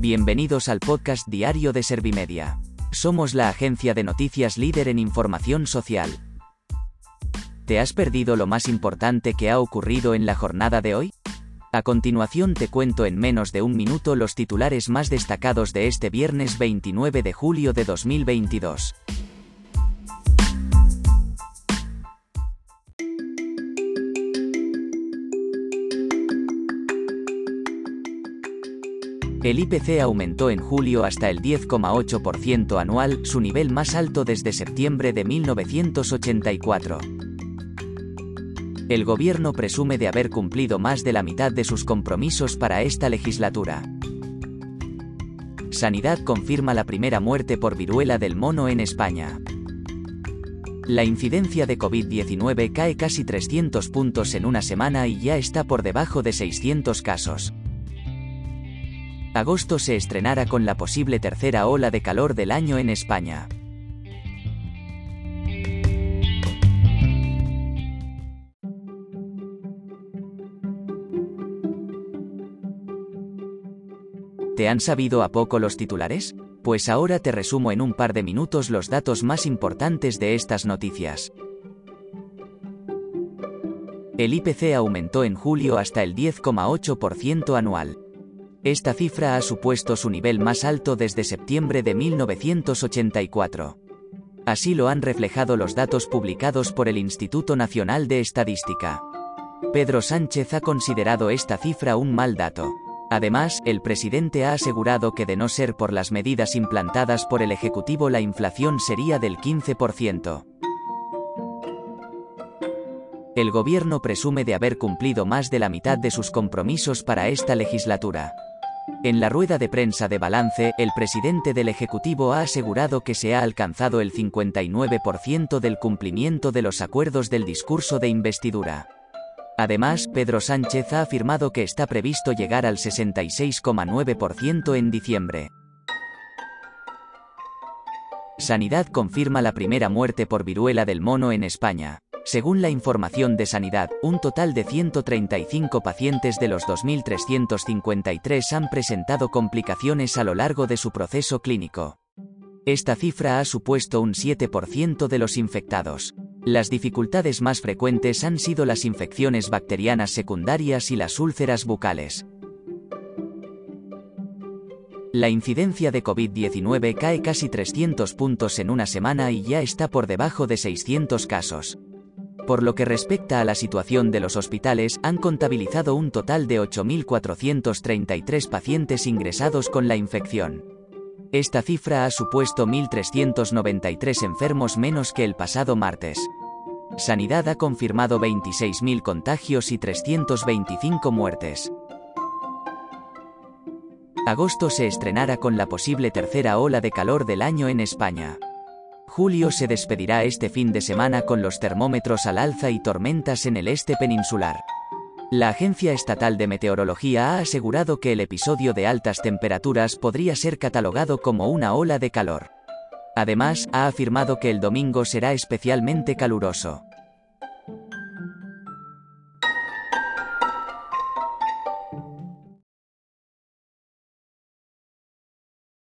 Bienvenidos al podcast diario de Servimedia. Somos la agencia de noticias líder en información social. ¿Te has perdido lo más importante que ha ocurrido en la jornada de hoy? A continuación te cuento en menos de un minuto los titulares más destacados de este viernes 29 de julio de 2022. El IPC aumentó en julio hasta el 10,8% anual, su nivel más alto desde septiembre de 1984. El gobierno presume de haber cumplido más de la mitad de sus compromisos para esta legislatura. Sanidad confirma la primera muerte por viruela del mono en España. La incidencia de COVID-19 cae casi 300 puntos en una semana y ya está por debajo de 600 casos. Agosto se estrenará con la posible tercera ola de calor del año en España. ¿Te han sabido a poco los titulares? Pues ahora te resumo en un par de minutos los datos más importantes de estas noticias. El IPC aumentó en julio hasta el 10,8% anual. Esta cifra ha supuesto su nivel más alto desde septiembre de 1984. Así lo han reflejado los datos publicados por el Instituto Nacional de Estadística. Pedro Sánchez ha considerado esta cifra un mal dato. Además, el presidente ha asegurado que de no ser por las medidas implantadas por el Ejecutivo la inflación sería del 15%. El gobierno presume de haber cumplido más de la mitad de sus compromisos para esta legislatura. En la rueda de prensa de balance, el presidente del Ejecutivo ha asegurado que se ha alcanzado el 59% del cumplimiento de los acuerdos del discurso de investidura. Además, Pedro Sánchez ha afirmado que está previsto llegar al 66,9% en diciembre. Sanidad confirma la primera muerte por viruela del mono en España. Según la información de Sanidad, un total de 135 pacientes de los 2.353 han presentado complicaciones a lo largo de su proceso clínico. Esta cifra ha supuesto un 7% de los infectados. Las dificultades más frecuentes han sido las infecciones bacterianas secundarias y las úlceras bucales. La incidencia de COVID-19 cae casi 300 puntos en una semana y ya está por debajo de 600 casos. Por lo que respecta a la situación de los hospitales, han contabilizado un total de 8.433 pacientes ingresados con la infección. Esta cifra ha supuesto 1.393 enfermos menos que el pasado martes. Sanidad ha confirmado 26.000 contagios y 325 muertes. Agosto se estrenará con la posible tercera ola de calor del año en España. Julio se despedirá este fin de semana con los termómetros al alza y tormentas en el este peninsular. La Agencia Estatal de Meteorología ha asegurado que el episodio de altas temperaturas podría ser catalogado como una ola de calor. Además, ha afirmado que el domingo será especialmente caluroso.